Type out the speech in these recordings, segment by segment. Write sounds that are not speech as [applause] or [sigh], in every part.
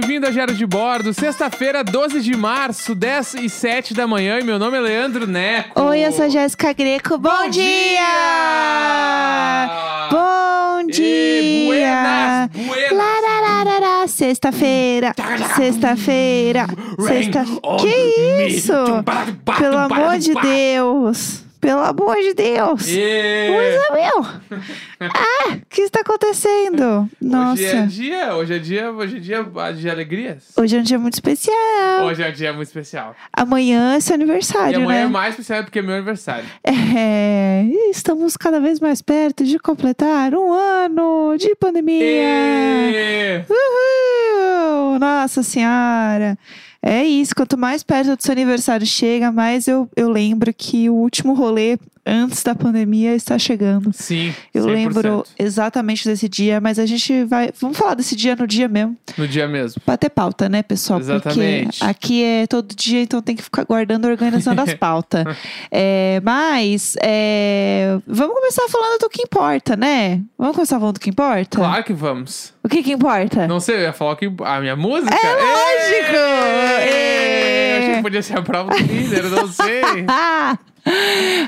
bem-vindo a Diário de Bordo. Sexta-feira, 12 de março, 10 e 7 da manhã. E meu nome é Leandro Neco. Oi, eu sou a Jéssica Greco. Bom, Bom dia! dia! Bom E dia! buenas, buenas. Larararara, Sexta-feira, sexta-feira, sexta... Que isso? Pelo amor de. Deus! Pelo amor de Deus! E... Coisa meu! [laughs] Ah, o que está acontecendo? Nossa, Hoje é dia, hoje é dia, hoje é dia de alegrias. hoje é um dia muito especial. Hoje é um dia muito especial. Amanhã é seu E aniversário, amanhã né? é mais especial porque é meu aniversário. É, e estamos cada vez mais perto de completar um ano de pandemia. E... Uhul! Nossa Senhora! É isso, quanto mais perto do seu aniversário chega, mais eu, eu lembro que o último rolê antes da pandemia está chegando. Sim, Eu 100%. lembro exatamente desse dia, mas a gente vai. Vamos falar desse dia no dia mesmo. No dia mesmo. Pra ter pauta, né, pessoal? Exatamente. Porque aqui é todo dia, então tem que ficar guardando e organizando as [laughs] pautas. É, mas é, vamos começar falando do que importa, né? Vamos começar falando do que importa? Claro que vamos. O que que importa? Não sei, eu ia falar que a minha música. É lógico! Ê! Eu achei Ê! que podia ser a prova do líder, eu não sei. [laughs]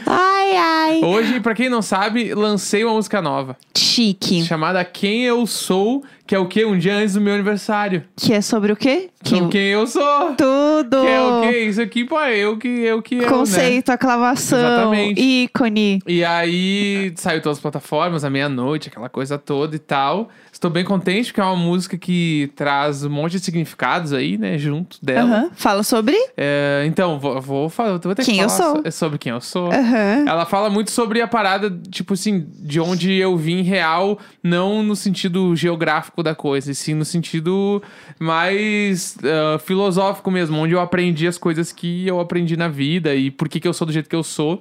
Ai, ai. Hoje, pra quem não sabe, lancei uma música nova. Chique. Chamada Quem Eu Sou, que é o que? Um dia antes do meu aniversário. Que é sobre o quê? Então, quem eu sou. Tudo. Que é o quê? Isso aqui, pô, é eu que eu que eu, né? Conceito, aclamação, Exatamente. ícone. E aí saiu todas as plataformas à meia-noite, aquela coisa toda e tal. Estou bem contente porque é uma música que traz um monte de significados aí, né, junto dela. Fala sobre? É, então, vou, vou, falar, vou ter Quem que eu falar sou. so- sobre quem eu sou. Ela fala muito sobre a parada, tipo assim, de onde eu vim real, não no sentido geográfico da coisa, e sim no sentido mais ah, filosófico mesmo, onde eu aprendi as coisas que eu aprendi na vida e por que, que eu sou do jeito que eu sou.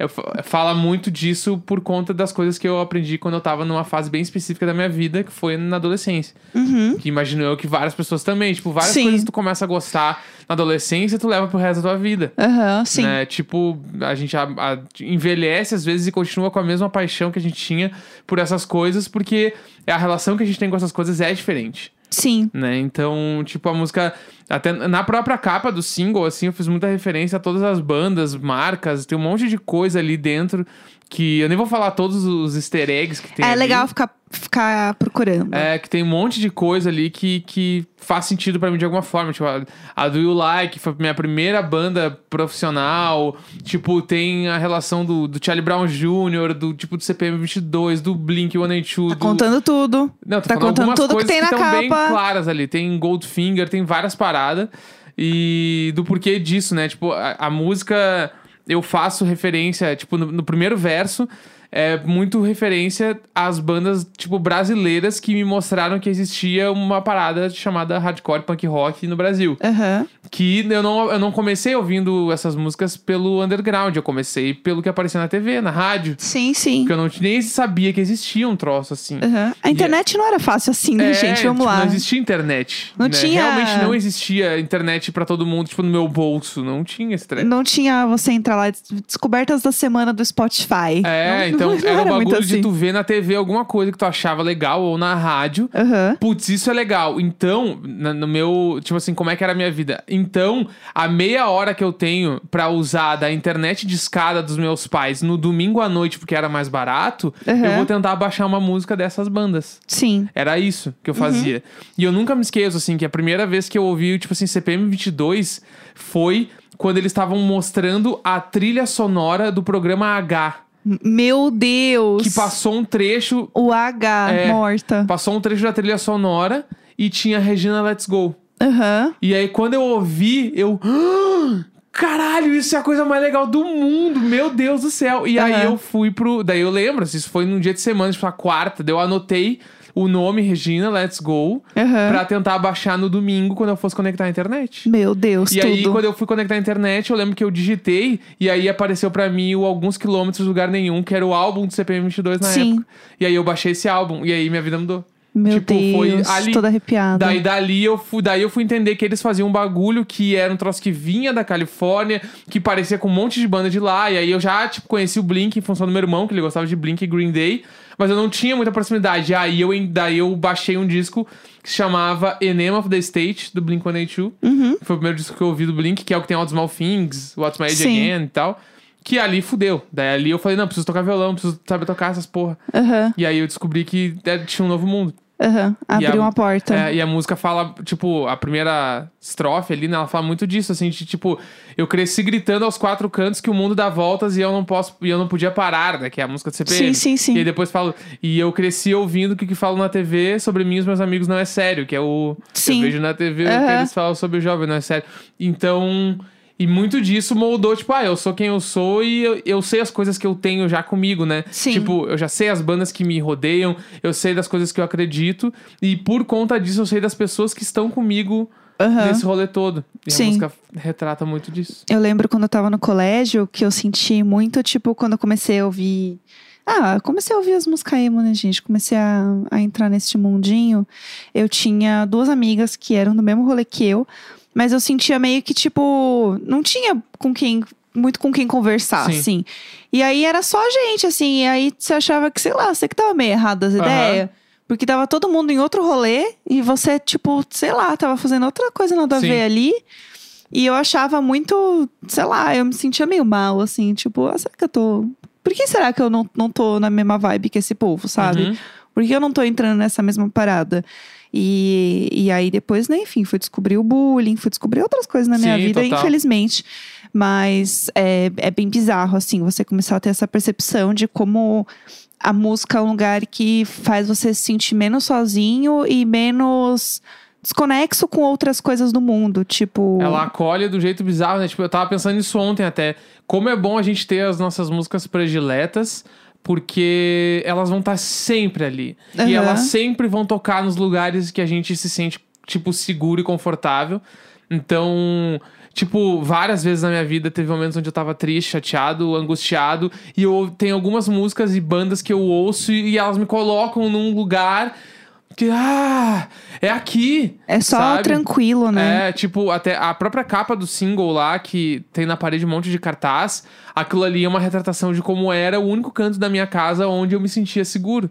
Eu fa- fala muito disso por conta das coisas que eu aprendi quando eu tava numa fase bem específica da minha vida, que foi na adolescência. Uhum. Que imagino eu que várias pessoas também. Tipo, várias Sim. coisas que tu começa a gostar na adolescência, tu leva pro resto da tua vida. Aham, sim. Né? Tipo, a gente a- a- envelhece às vezes e continua com a mesma paixão que a gente tinha por essas coisas, porque a relação que a gente tem com essas coisas é diferente, Sim. né? Então, tipo, a música. Até na própria capa do single, assim, eu fiz muita referência a todas as bandas, marcas, tem um monte de coisa ali dentro que eu nem vou falar todos os easter eggs que tem. É ali. legal ficar, ficar procurando. É, que tem um monte de coisa ali que, que faz sentido pra mim de alguma forma. Tipo, a, a Do You Like foi minha primeira banda profissional. Tipo, tem a relação do, do Charlie Brown Jr., do tipo do CPM 22, do Blink 182. Tá do... contando tudo. Não, tá contando tudo que tem na bem capa. claras ali. Tem Goldfinger, tem várias paradas. E do porquê disso, né? Tipo, a, a música eu faço referência, tipo, no, no primeiro verso. É muito referência às bandas, tipo, brasileiras que me mostraram que existia uma parada chamada hardcore punk rock no Brasil. Aham. Que eu não, eu não comecei ouvindo essas músicas pelo underground, eu comecei pelo que aparecia na TV, na rádio. Sim, sim. Porque eu não, nem sabia que existia um troço assim. Aham. A internet não era fácil assim, né, É, gente? Vamos tipo, lá. Não existia internet. Não né? tinha- Realmente não existia internet pra todo mundo, tipo, no meu bolso. Não tinha esse. Não tinha você entrar lá, des- descobertas da semana do Spotify. É, Não- então era o muito bagulho de assim. tu ver na TV alguma coisa que tu achava legal ou na rádio. Aham. Putz, isso é legal. Então, na- no meu. Tipo assim, como é que era a minha vida? Então, a meia hora que eu tenho pra usar da internet de escada dos meus pais no domingo à noite, porque era mais barato, Aham. eu vou tentar baixar uma música dessas bandas. Sim. Era isso que eu fazia. E eu nunca me esqueço, assim, que a primeira vez que eu ouvi, tipo assim, CPM 22 foi quando eles estavam mostrando a trilha sonora do programa H. Meu Deus. Que passou um trecho. O H É. morta. Passou um trecho da trilha sonora e tinha Regina Let's Go. Aham. E aí, quando eu ouvi, eu. [gasps] "Ah, Caralho, isso é a coisa mais legal do mundo, meu Deus do céu. E aí Aham. eu fui pro. Daí eu lembro, assim, isso foi num dia de semana, tipo, a quarta. Daí eu anotei o nome Regina Let's Go Aham. pra tentar baixar no domingo quando eu fosse conectar a internet. Meu Deus, E tudo. aí, quando eu fui conectar a internet, eu lembro que eu digitei e aí apareceu pra mim o Alguns Quilômetros Lugar Nenhum, que era o álbum do CPM 22 na Sim. época. E aí eu baixei esse álbum e aí minha vida mudou. Meu Tipo, foi Deus, ali- toda arrepiada. Daí dali eu fui, daí eu fui entender que eles faziam um bagulho que era um troço que vinha da Califórnia, que parecia com um monte de banda de lá. E aí eu já, tipo, conheci o Blink em função do meu irmão, que ele gostava de Blink e Green Day. Mas eu não tinha muita proximidade. Aí eu, daí eu baixei um disco que se chamava Enema of the State, do Blink-182. Uhum. Foi o primeiro disco que eu ouvi do Blink, que é o que tem All the Small Things, What's My Age Sim. Again e tal. Que ali fudeu. Daí ali eu falei, não, preciso tocar violão, preciso saber tocar essas porra. Aham, E aí eu descobri que é, tinha um novo mundo. aham. E Abriu a- uma porta. É, e a música fala, tipo, a primeira estrofe ali, né? Ela fala muito disso, assim, de tipo, eu cresci gritando aos quatro cantos que o mundo dá voltas e eu não posso, e eu não podia parar, né? Que é a música do CPM. Sim, sim, sim. E aí depois falo, e eu cresci ouvindo o que, que falam na TV sobre mim e os meus amigos não é sério, que é o. Sim. Eu vejo na TV o que eles falam sobre o jovem, não é sério. Então. E muito disso moldou, tipo, ah, eu sou quem eu sou e eu, eu sei as coisas que eu tenho já comigo, né? Sim. Tipo, eu já sei as bandas que me rodeiam, eu sei das coisas que eu acredito, e por conta disso eu sei das pessoas que estão comigo Aham. nesse rolê todo. E Sim. a música retrata muito disso. Eu lembro quando eu tava no colégio que eu senti muito, tipo, quando eu comecei a ouvir. Ah, comecei a ouvir as músicas emo, né, gente? Comecei a, a entrar nesse mundinho. Eu tinha duas amigas que eram do mesmo rolê que eu, mas eu sentia meio que, tipo, não tinha com quem. Muito com quem conversar, Sim. assim. E aí era só a gente, assim. E aí você achava que, sei lá, você que tava meio errado das Aham. ideias. Porque tava todo mundo em outro rolê e você, tipo, sei lá, tava fazendo outra coisa nada a Sim. ver ali. E eu achava muito, sei lá, eu me sentia meio mal, assim, tipo, ah, será que eu tô. Por que será que eu não, não tô na mesma vibe que esse povo, sabe? Uhum. Por que eu não tô entrando nessa mesma parada? E, e aí depois, né, enfim, fui descobrir o bullying, fui descobrir outras coisas na minha Sim, vida, total. infelizmente. Mas é, é bem bizarro, assim, você começar a ter essa percepção de como a música é um lugar que faz você se sentir menos sozinho e menos desconexo com outras coisas do mundo. Tipo. Ela acolhe do jeito bizarro, né? Tipo, eu tava pensando nisso ontem até. Como é bom a gente ter as nossas músicas prediletas, porque elas vão estar sempre ali. E Aham. elas sempre vão tocar nos lugares que a gente se sente, tipo, seguro e confortável. Então, tipo, várias vezes na minha vida teve momentos onde eu tava triste, chateado, angustiado. E eu tenho algumas músicas e bandas que eu ouço e elas me colocam num lugar que, ah, é aqui. É só sabe? tranquilo, né? É, tipo, até a própria capa do single lá, que tem na parede um monte de cartaz, aquilo ali é uma retratação de como era o único canto da minha casa onde eu me sentia seguro.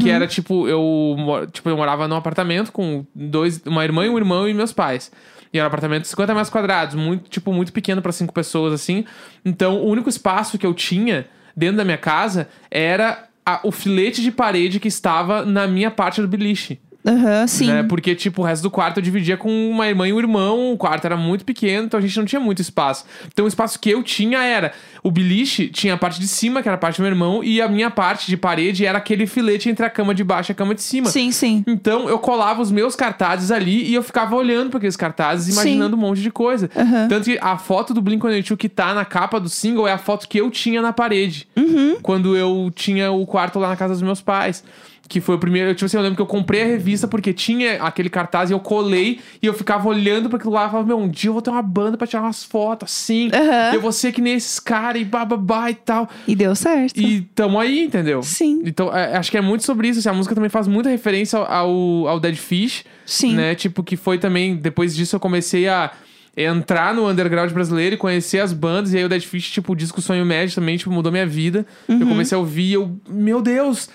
Que era, tipo, eu, tipo, eu morava num apartamento com dois, uma irmã e um irmão e meus pais. E era um apartamento de 50 metros quadrados, muito, tipo, muito pequeno pra cinco pessoas, assim. Então, o único espaço que eu tinha dentro da minha casa era a- o filete de parede que estava na minha parte do beliche. Aham, sim. Né? Porque, tipo, o resto do quarto eu dividia com uma irmã e um irmão. O quarto era muito pequeno, então a gente não tinha muito espaço. Então o espaço que eu tinha era. O beliche tinha a parte de cima, que era a parte do meu irmão, e a minha parte de parede era aquele filete entre a cama de baixo e a cama de cima. Sim, sim. Então eu colava os meus cartazes ali e eu ficava olhando para aqueles cartazes, Sim. imaginando um monte de coisa. Aham. Tanto que a foto do Blink-182 que tá na capa do single é a foto que eu tinha na parede. Uhum. Quando eu tinha o quarto lá na casa dos meus pais. Que foi o primeiro. Tipo assim, eu lembro que eu comprei a revista porque tinha aquele cartaz e eu colei e eu ficava olhando para aquilo lá e falava: Meu, um dia eu vou ter uma banda pra tirar umas fotos assim. Aham. Eu vou ser que nem esses caras e bababá e tal. E deu certo. E tamo aí, entendeu? Sim. Então, é, acho que é muito sobre isso. assim, a música também faz muita referência ao, ao Dead Fish. Sim. Né? Tipo, que foi também. Depois disso eu comecei a entrar no underground brasileiro e conhecer as bandas. E aí o Dead Fish, tipo, o disco Sonho Médio também, tipo, mudou minha vida. Uhum. Eu comecei a ouvir e eu. Meu Deus!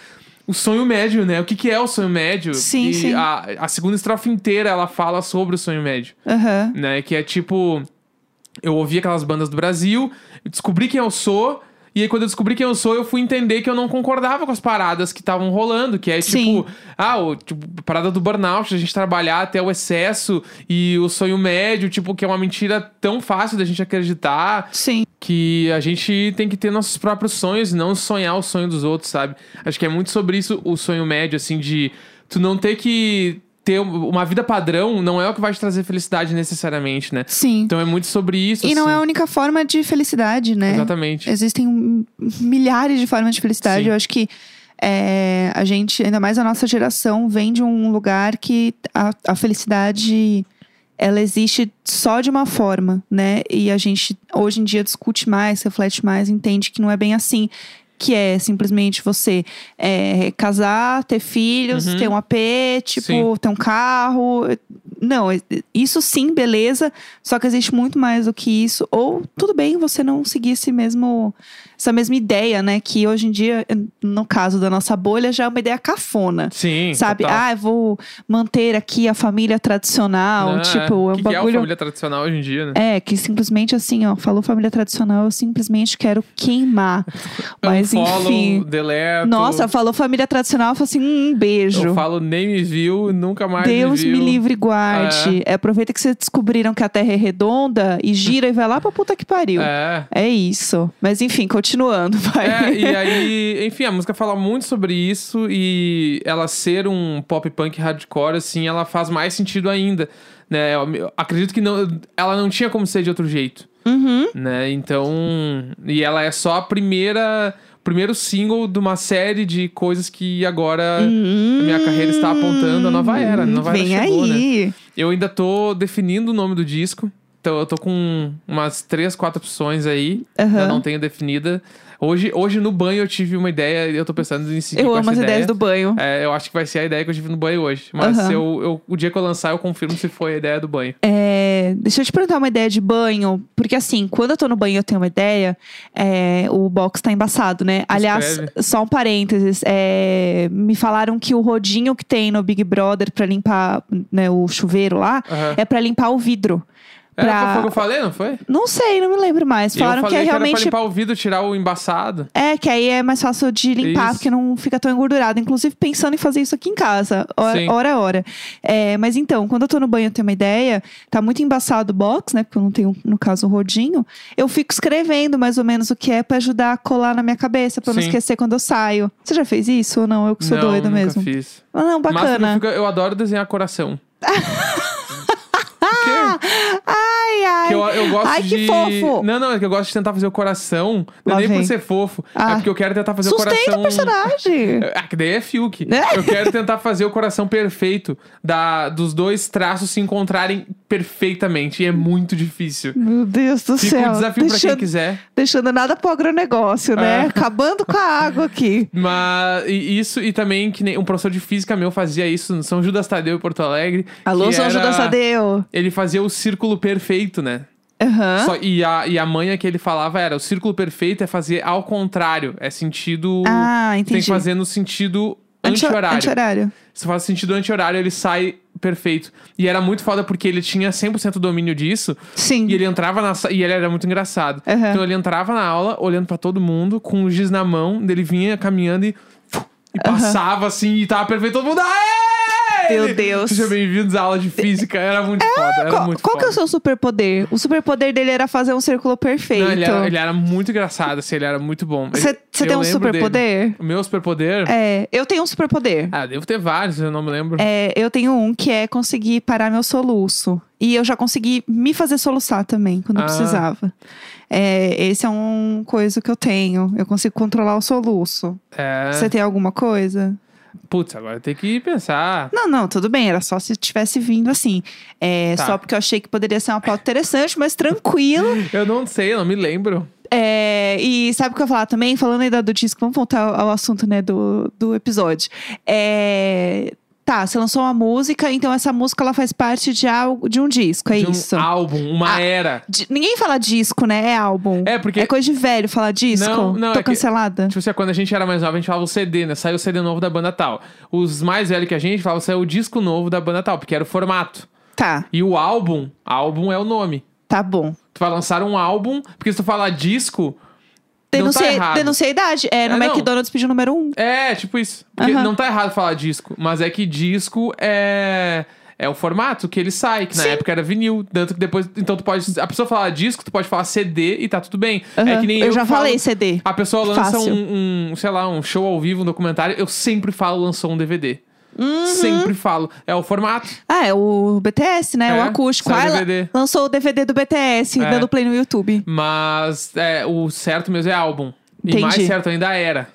O sonho médio, né? O que, que é o sonho médio? Sim, e sim. A, a segunda estrofe inteira ela fala sobre o sonho médio Aham. né? Que é tipo. Eu ouvi aquelas bandas do Brasil, descobri quem eu sou. E aí, quando eu descobri quem eu sou, eu fui entender que eu não concordava com as paradas que estavam rolando. Que é Sim. tipo, ah, o, tipo, parada do burnout, a gente trabalhar até o excesso e o sonho médio, tipo, que é uma mentira tão fácil da gente acreditar Sim. que a gente tem que ter nossos próprios sonhos e não sonhar o sonho dos outros, sabe? Acho que é muito sobre isso o sonho médio, assim, de tu não ter que ter uma vida padrão, não é o que vai te trazer felicidade necessariamente, né? Sim. Então é muito sobre isso. e não é a assim. única forma de felicidade, né? Exatamente. Existem milhares de formas de felicidade. Sim. Eu acho que é, a gente, ainda mais a nossa geração, vem de um lugar que a, a felicidade ela existe só de uma forma, né? E a gente hoje em dia discute mais, reflete mais, entende que não é bem assim. Que é simplesmente você é, casar, ter filhos, Uhum. ter um AP, tipo, Sim. ter um carro. Não, isso sim, beleza. Só que existe muito mais do que isso. Ou tudo bem você não seguir esse mesmo, essa mesma ideia, né? Que hoje em dia, no caso da nossa bolha, já é uma ideia cafona. Sim. Sabe? total. Ah, eu vou manter aqui a família tradicional. Né? tipo, é um que, que é a bagulho. família tradicional hoje em dia, né? É, que simplesmente assim, ó, falou família tradicional, eu simplesmente quero queimar. [laughs] Mas eu follow, enfim. deleto. Nossa, falou família tradicional, eu falo assim, hum, um beijo. Eu falo nem me viu, nunca mais Deus me me livre e guarde. É, aproveita que vocês descobriram que a Terra é redonda e gira e vai lá pra puta que pariu. É, É. isso. Mas enfim, continuando, [laughs] vai. É, e aí, enfim, a música fala muito sobre isso e ela ser um pop punk hardcore, assim, ela faz mais sentido ainda, né? Eu acredito que não, ela não tinha como ser de outro jeito, Uhum. né? Então, e ela é só a primeira, primeiro single de uma série de coisas que agora a minha carreira está apontando a nova era, a nova era Hum, Vem chegou, né? aí. Eu ainda tô definindo o nome do disco. Então eu tô com umas três, quatro opções aí. Ainda Aham. não tenho definida. Hoje, hoje no banho eu tive uma ideia e eu tô pensando em seguir Eu com amo as ideia. ideias do banho. É, eu acho que vai ser a ideia que eu tive no banho hoje. Mas se eu, eu- o dia que eu lançar, eu confirmo se foi a ideia do banho. É, deixa eu te perguntar uma ideia de banho. Porque assim, quando eu tô no banho e eu tenho uma ideia, é, o box tá embaçado, né? Aliás, Escreve. só um parênteses. é, me falaram que o rodinho que tem no Big Brother pra limpar né, o chuveiro lá Aham. é pra limpar o vidro. É, pra- foi o que eu falei, não foi? Não sei, não me lembro mais. Falaram que é que, era realmente. pra limpar o vidro, tirar o embaçado. É, que aí é mais fácil de limpar, Isso. porque não fica tão engordurado. Inclusive, pensando em fazer isso aqui em casa, hora Sim. hora. a hora. É, mas então, quando eu tô no banho, eu tenho uma ideia, tá muito embaçado o box, né? Porque eu não tenho, no caso, o rodinho. Eu fico escrevendo mais ou menos o que é pra ajudar a colar na minha cabeça, pra eu não Sim. esquecer quando eu saio. Você já fez isso ou não? Eu que sou não, doida nunca mesmo. fiz. Ah, não, Mas eu, bacana. fico- eu adoro desenhar coração. [laughs] Eu, gosto Ai, de. que fofo. Não, não, é que eu gosto de tentar fazer o coração. Não é nem por ser fofo. Ah. É porque eu quero tentar fazer Sustenta o coração. o personagem. Ah, [laughs] que daí é Fiuk. É. Eu quero tentar fazer o coração perfeito da, dos dois traços se encontrarem perfeitamente. E é muito difícil. Meu Deus do Fica céu. um desafio pra quem deixando, quiser. deixando nada pro agronegócio, né? É. Acabando com a água aqui. Mas e isso, e também que nem um professor de física meu fazia isso no São Judas Tadeu em Porto Alegre. Alô, São era- Judas Tadeu. Ele fazia o círculo perfeito, né? Aham. Só- e, a, e a manha que ele falava era: o círculo perfeito é fazer ao contrário. É sentido. Ah, tem entendi. que fazer no sentido Anti- anti-horário. Anti-horário. Se faz sentido anti-horário, ele sai perfeito. E era muito foda porque ele tinha 100% domínio disso. Sim. E ele entrava na E ele era muito engraçado. Aham. Então ele entrava na aula, olhando pra todo mundo, com o giz na mão, dele vinha caminhando e. E passava assim, e tava perfeito, todo mundo. Aê! Meu Deus. Sejam bem-vindos à aula de física. Era muito foda. Era Qual, muito qual que é o foda. seu superpoder? O superpoder dele era fazer um círculo perfeito. Não, ele, era, ele era muito engraçado, assim, ele era muito bom. Você tem um superpoder? O meu superpoder? É, eu tenho um superpoder. Ah, devo ter vários, eu não me lembro. É, eu tenho um que é conseguir parar meu soluço. E eu já consegui me fazer soluçar também, quando Ah. precisava. É, esse é um coisa que eu tenho. Eu consigo controlar o soluço. É. Você tem alguma coisa? Putz, agora tem que pensar. Não, não, tudo bem. Era só se tivesse vindo assim. É, Tá. Só porque eu achei que poderia ser uma pauta interessante, mas tranquilo. [laughs] Eu não sei, eu não me lembro. É, e sabe o que eu ia falar também? Falando ainda do disco, vamos voltar ao assunto né, do, do episódio. É, tá, você lançou uma música, então essa música ela faz parte de, algo, de um disco, é de um isso? álbum, uma Ah, era. Di- ninguém fala disco, né? É álbum. É, porque. É coisa de velho falar disco? Não, não, Tô é que- cancelada. Tipo assim, quando a gente era mais nova, a gente falava o CD, né? Saiu o CD novo da banda tal. Os mais velhos que a gente falavam, saiu o disco novo da banda tal, porque era o formato. Tá, E o álbum, álbum é o nome. tá bom. Tu vai lançar um álbum, porque se tu falar disco, Denunciei, não tá denunciei a idade. É, no É. McDonald's pediu número um. É, tipo isso. Porque Aham. não tá errado falar disco, mas é que disco é. É o formato que ele sai, que na Sim. época era vinil. Tanto que depois. Então tu pode. A pessoa falar disco, tu pode falar CD e tá tudo bem. É Aham. que nem eu. eu já falo- falei CD. A pessoa lança um, um, sei lá, um show ao vivo, um documentário. Eu sempre falo lançou um DVD. Uhum. Sempre falo. É o formato. Ah, é o BTS, né? É, o acústico. Ah, DVD. lançou o DVD do BTS, É. dando play no YouTube. Mas é, o certo mesmo é álbum. E Entendi. mais certo ainda era.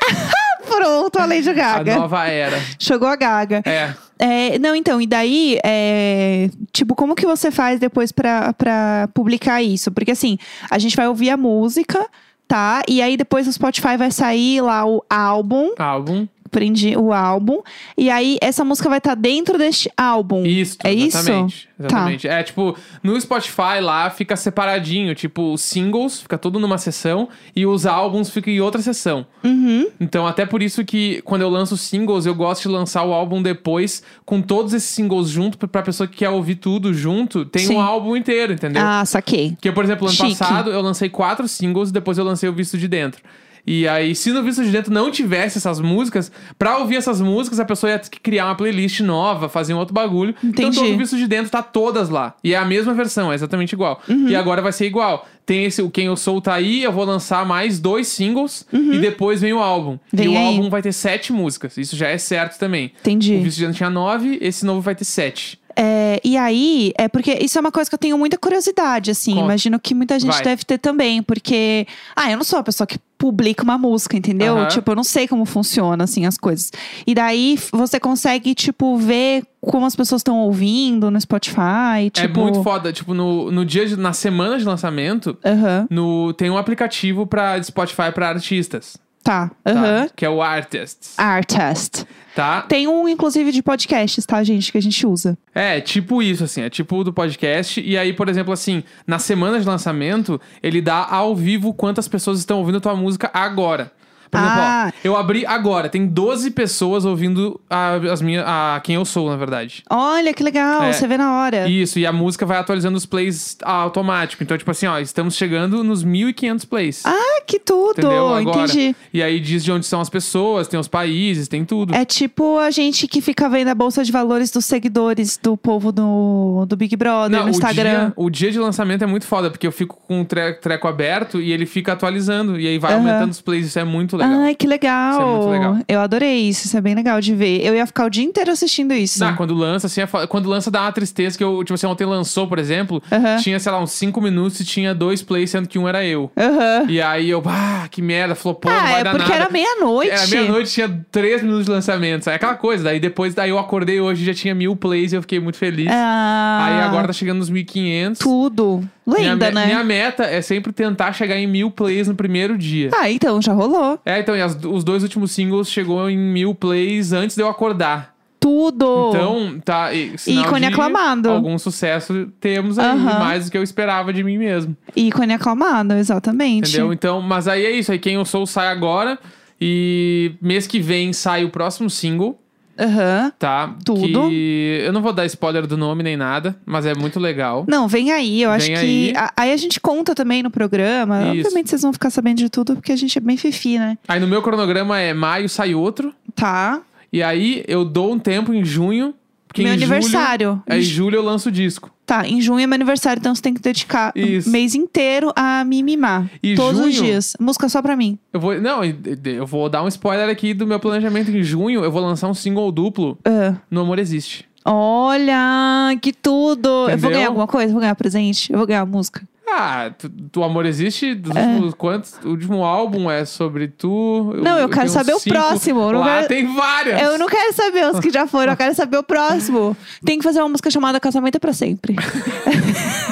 [laughs] Pronto, a Lady A Gaga. nova era. Chegou a Gaga. É. É, não, então, e daí, é, tipo, como que você faz depois pra, pra publicar isso? Porque assim, a gente vai ouvir a música, Tá, e aí depois no Spotify vai sair lá o álbum, Álbum. Prendi o álbum, e aí essa música vai estar dentro deste álbum. Isso, É isso? exatamente. Tá. Exatamente. É tipo, no Spotify lá fica separadinho, tipo, os singles fica tudo numa sessão e os álbuns ficam em outra sessão. Uhum. Então, até por isso que quando eu lanço singles, eu gosto de lançar o álbum depois com todos esses singles junto, pra pessoa que quer ouvir tudo junto, tem Sim. um álbum inteiro, entendeu? Ah, saquei. Porque, por exemplo, ano Chique. passado eu lancei quatro singles e depois eu lancei o Visto de Dentro. E aí, se no Visto de Dentro não tivesse essas músicas, pra ouvir essas músicas, a pessoa ia ter que criar uma playlist nova, fazer um outro bagulho. Então, Entendi. todo o Visto de Dentro tá todas lá. E é a mesma versão, é exatamente igual. Uhum. E agora vai ser igual. Tem esse, o Quem Eu Sou tá aí, eu vou lançar mais dois singles e depois vem o álbum. Uhum. Vem e o aí. álbum vai ter sete músicas. Isso já é certo também. Entendi. O Visto de Dentro tinha nove, esse novo vai ter sete. É, e aí, é porque isso é uma coisa que eu tenho muita curiosidade, assim. Conta. Imagino que muita gente Vai. deve ter também, porque. Ah, eu não sou a pessoa que publica uma música, entendeu? Aham. Tipo, eu não sei como funciona, assim, as coisas. E daí você consegue, tipo, ver como as pessoas estão ouvindo no Spotify. Tipo... É muito foda. Tipo, no, no dia de, na semana de lançamento, Aham. no, tem um aplicativo pra, de Spotify pra artistas. Tá. tá? Aham. Que é o Artists. Artist. Tá? Tem um, inclusive, de podcasts, tá, gente? Que a gente usa. É, tipo isso, assim. É tipo o do podcast. E aí, por exemplo, assim, na semana de lançamento, ele dá ao vivo quantas pessoas estão ouvindo tua música agora. Por exemplo, Ah. ó, eu abri agora, tem 12 pessoas ouvindo a, as minhas, a quem eu sou, na verdade. Olha, que legal. É. Você vê na hora. Isso, e a música vai atualizando os plays automático. Então, tipo assim, ó, estamos chegando nos 1.500 plays. Ah, que tudo. entendeu? Agora. Entendi. E aí diz de onde são as pessoas, tem os países, tem tudo. É tipo a gente que fica vendo a bolsa de valores dos seguidores do povo do, do Big Brother Não, no Instagram. dia, o dia de lançamento é muito foda, porque eu fico com o tre- treco aberto e ele fica atualizando. E aí vai Aham. aumentando os plays, isso é muito legal. Ai, que legal. Isso é muito legal. Eu adorei isso, isso é bem legal de ver. Eu ia ficar o dia inteiro assistindo isso. Ah, quando lança, assim, é quando lança dá uma tristeza que eu, tipo assim, ontem lançou, por exemplo, Aham. tinha, sei lá, uns 5 minutos e tinha dois plays, sendo que um era eu. Aham. E aí eu, ah, que merda, flopou, não Ah, vai é dar porque nada. era meia-noite. Era meia-noite, tinha 3 minutos de lançamento. É aquela coisa. Daí depois, daí eu acordei hoje já tinha mil plays e eu fiquei muito feliz. Ah, Aí agora tá chegando nos 1500. Tudo. minha, Lenda, me- né? minha meta é sempre tentar chegar em mil plays no primeiro dia. Ah, então, já rolou. É, então, e as- os dois últimos singles chegou em mil plays antes de eu acordar. Tudo. Então, tá. e- sinal Ícone de aclamado. Algum sucesso temos aí, Aham. mais do que eu esperava de mim mesmo. Ícone aclamado, exatamente. Entendeu? Então, mas aí é isso. Aí quem eu sou sai agora. E mês que vem sai o próximo single. Aham. Tá? Tudo. Que eu não vou dar spoiler do nome nem nada, mas é muito legal. Não, vem aí. Eu acho Vem que. aí. a- Aí a gente conta também no programa. Isso. Obviamente vocês vão ficar sabendo de tudo, porque a gente é bem fifi, né? Aí no meu cronograma é maio sai outro. Tá. E aí eu dou um tempo em junho. Porque Meu em julho- aniversário. Aí em julho eu lanço o disco. Tá, em junho é meu aniversário, então você tem que dedicar Isso. o mês inteiro a me mimar. E Todos os junho- dias. Música só pra mim. Eu vou. Não, eu vou dar um spoiler aqui do meu planejamento. Em junho eu vou lançar um single duplo Ah. no Amor Existe. Olha, que tudo! Eu vou Entendeu? ganhar alguma coisa? Vou ganhar presente? Eu vou ganhar música. Ah, tu, tu Amor Existe, dos últimos quantos? O último álbum é sobre tu. Não, eu quero tenho saber o cinco. próximo, eu não Lá quero- tem várias. Eu não quero saber os que já foram, eu quero saber o próximo. Tem que fazer uma música chamada Casamento é pra sempre. [laughs]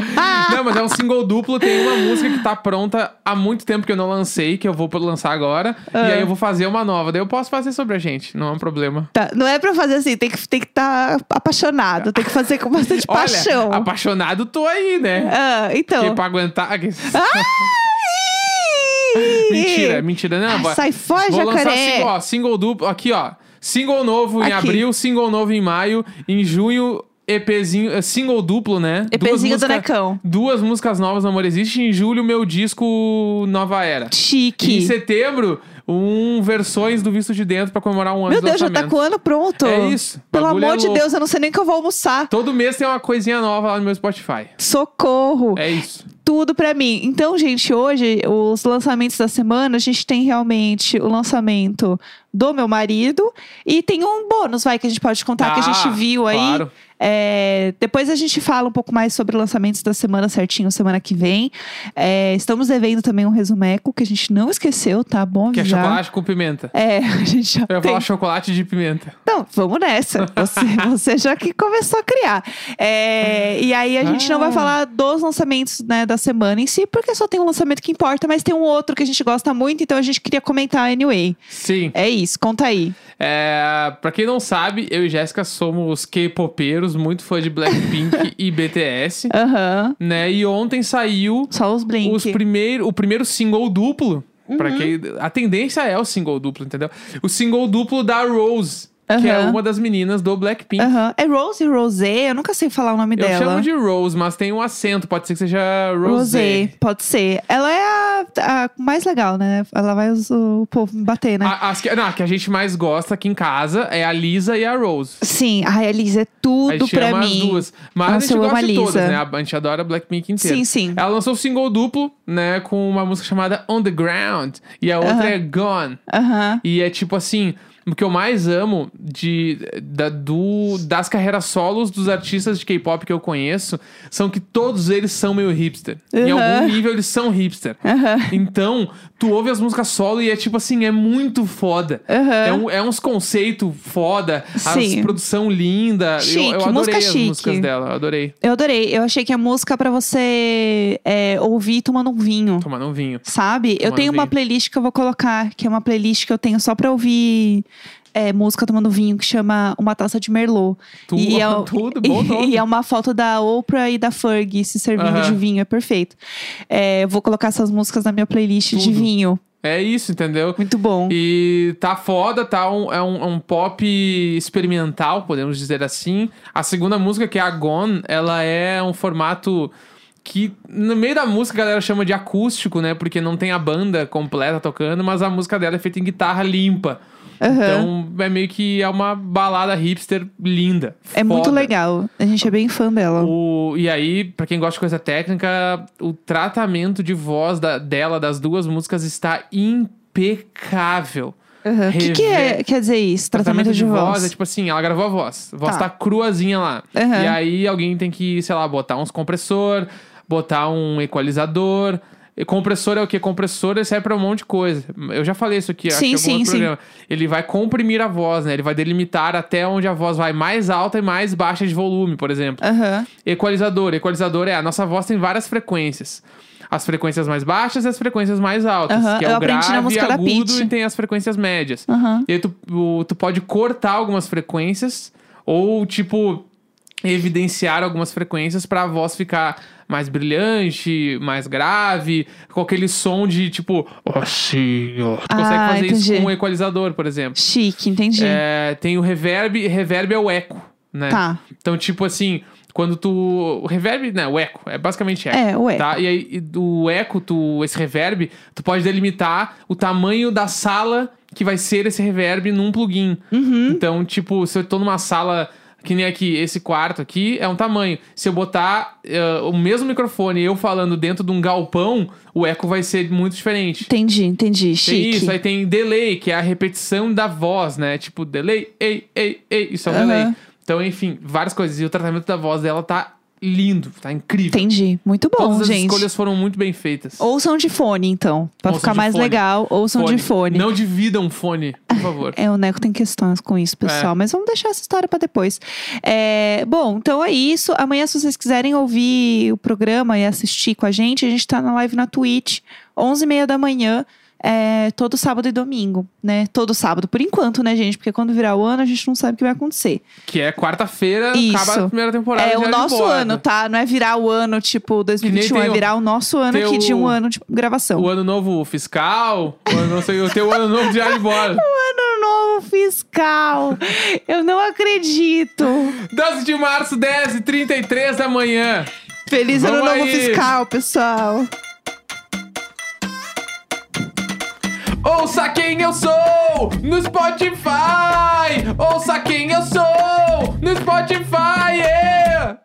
[laughs] Não, mas é um single duplo. Tem uma música que tá pronta há muito tempo que eu não lancei, que eu vou lançar agora. E Ah. aí eu vou fazer uma nova. Daí eu posso fazer sobre a gente, não é um problema. Tá, não é pra fazer assim, tem que estar tem que tá apaixonado, tem que fazer com bastante [laughs] paixão. Olha, apaixonado tô aí, né? Ah, então. Porque pra aguentar. [laughs] Ai! mentira, mentira. Não, Ah, sai fora, Vou lançar jacaré. single, ó, single duplo. Aqui, ó. Single novo em Aqui. abril, single novo em maio. Em junho, EPzinho. eh, Single duplo, né? EPzinho do músicas- Necão. Duas músicas novas no Amor Existe. Em julho, meu disco Nova Era. E em Chique. setembro, um versões do Visto de Dentro pra comemorar um ano Meu de Deus, já tá com o ano pronto. É isso. Pelo amor é de. Deus, eu não sei nem que eu vou almoçar. Todo mês tem uma coisinha nova lá no meu Spotify. Socorro. É isso. Tudo pra mim. Então, gente, hoje, os lançamentos da semana, a gente tem realmente o lançamento do meu marido e tem um bônus, vai, que a gente pode contar, que a gente Ah, viu aí. Claro. É, depois a gente fala um pouco mais sobre lançamentos da semana certinho, semana que vem. É, estamos devendo também um resumeco, que a gente não esqueceu, tá bom? Que é chocolate com pimenta. É, [laughs] a gente já Eu ia tem. falar chocolate de pimenta. Não, vamos nessa. Você, [laughs] você já que começou a criar. É, e aí a gente não vai Ah. falar dos lançamentos né, da semana em si, porque só tem um lançamento que importa, mas tem um outro que a gente gosta muito, então a gente queria comentar anyway. Sim. É isso, conta aí. É, pra quem não sabe, eu e Jéssica somos K-popeiros, muito fã de Blackpink [laughs] e BTS. Aham. Né? E ontem saiu Só os Blink. os primeiro, o primeiro single duplo. Pra Uhum. quem, a tendência é o single duplo, entendeu? O single duplo da Rose, que é uma das meninas do Blackpink. Aham. É Rose Rosé? Eu nunca sei falar o nome Eu dela. chamo de Rose, mas tem um acento, pode ser que seja Rosé. Rosé, pode ser. Ela é a, a mais legal, né? Ela vai os- o povo bater, né? A- As que, não, a que a gente mais gosta aqui em casa é a Lisa e a Rose. Sim, ai, a Lisa é A tudo gente pra ama mim. as duas. Mas a Nossa, gente eu amo gosta a de todas, Lisa. né? A gente adora a Blackpink inteira. Sim, sim. Ela lançou o single duplo, né? Com uma música chamada On The Ground. E a outra Aham. é Gone. Aham. E é tipo assim, o que eu mais amo de, da- do, das carreiras solos dos artistas de K-pop que eu conheço são que todos eles são meio hipster. Em Aham. algum nível eles são hipster. Aham. Então, tu ouve as músicas solo e é tipo assim, é muito foda. Aham. É, um- é uns conceitos foda, Sim. as produção linda. eu, Chique, eu adorei música as chique. músicas dela, eu adorei. Eu adorei. Eu achei que a música pra você é, ouvir tomando um vinho. Tomando um vinho. Sabe? eu Tomando tenho uma playlist que eu vou colocar, que é uma playlist que eu tenho só pra ouvir é, música tomando vinho, que chama Uma Taça de Merlot. Tu- e é, [laughs] tudo, bom nome. E é uma foto da Oprah e da Fergie se servindo Aham. de vinho, é perfeito. É, vou colocar essas músicas na minha playlist de Tudo. vinho. É isso, entendeu? Muito bom. E tá foda, tá um, é um, é um pop experimental, podemos dizer assim. A segunda música, que é a Gone, ela é um formato que no meio da música a galera chama de acústico, né? Porque não tem a banda completa tocando, mas a música dela é feita em guitarra limpa. Aham. Então é meio que é uma balada hipster linda. é muito foda. legal. A gente é bem fã dela. O, e aí, pra quem gosta de coisa técnica, o tratamento de voz da- dela, das duas músicas, está impecável. O que, que é, quer dizer isso? Tratamento, de, voz. é tipo assim, ela gravou a voz. A voz Tá. tá, cruazinha lá. Aham. E aí alguém tem que, sei lá, botar uns compressor, botar um equalizador. E compressor é o quê? Compressor serve pra um monte de coisa. Eu já falei isso aqui, acho Sim, algum sim, sim. programa. Ele vai comprimir a voz, né? Ele vai delimitar até onde a voz vai mais alta e mais baixa de volume, por exemplo. Aham. Equalizador. Equalizador é a nossa voz tem várias frequências. As frequências mais baixas e as frequências mais altas. Aham, Que é eu o grave, agudo e tem as frequências médias. Aham. E aí tu, tu pode cortar algumas frequências ou, tipo, evidenciar algumas frequências pra voz ficar mais brilhante, mais grave, com aquele som de tipo, assim, ó. Tu consegue Ah, fazer isso entendi. com um equalizador, por exemplo. Chique, entendi. É, tem o reverb, reverb é o eco, né? Tá. Então, tipo assim, quando tu. O reverb, né? O eco, é basicamente eco. É, o eco. Tá? E aí, e do eco, tu, esse reverb, tu pode delimitar o tamanho da sala que vai ser esse reverb num plugin. Uhum. Então, tipo, se eu tô numa sala. Que nem aqui, esse quarto aqui é um tamanho. Se eu botar eh, o mesmo microfone e eu falando dentro de um galpão, o eco vai ser muito diferente. Entendi, entendi. Tem Chique. isso, aí tem delay, que é a repetição da voz, né? Tipo, delay, ei, ei, ei, isso é um Aham. delay. Então, enfim, várias coisas. E o tratamento da voz dela tá lindo, tá incrível. Entendi. Muito bom, Todas as gente. escolhas foram muito bem feitas. Ouçam de fone, então. Pra Ouçam ficar mais fone. legal, ouçam de fone. Não dividam um fone, por favor. É, o Neco tem questões com isso, pessoal. É. Mas vamos deixar essa história pra depois. É, bom, então é isso. Amanhã, se vocês quiserem ouvir o programa e assistir com a gente, a gente tá na live na Twitch, 11h30 da manhã. É, todo sábado e domingo, né? Todo sábado, por enquanto, né, gente? Porque quando virar o ano, a gente não sabe o que vai acontecer. Que é quarta-feira, acaba a primeira temporada. É o de nosso ano, tá? Não é virar o ano, tipo, 2021, tem é o- virar o nosso ano aqui de um o- ano de gravação. O ano novo fiscal, o ano, não sei, o teu ano novo de bola. [laughs] Ano novo fiscal. Eu não acredito. 12 de março, 10 e 33 da manhã. Feliz ano Vamos novo aí. fiscal, pessoal. Ouça quem eu sou no Spotify! Ouça quem eu sou no Spotify! Yeah!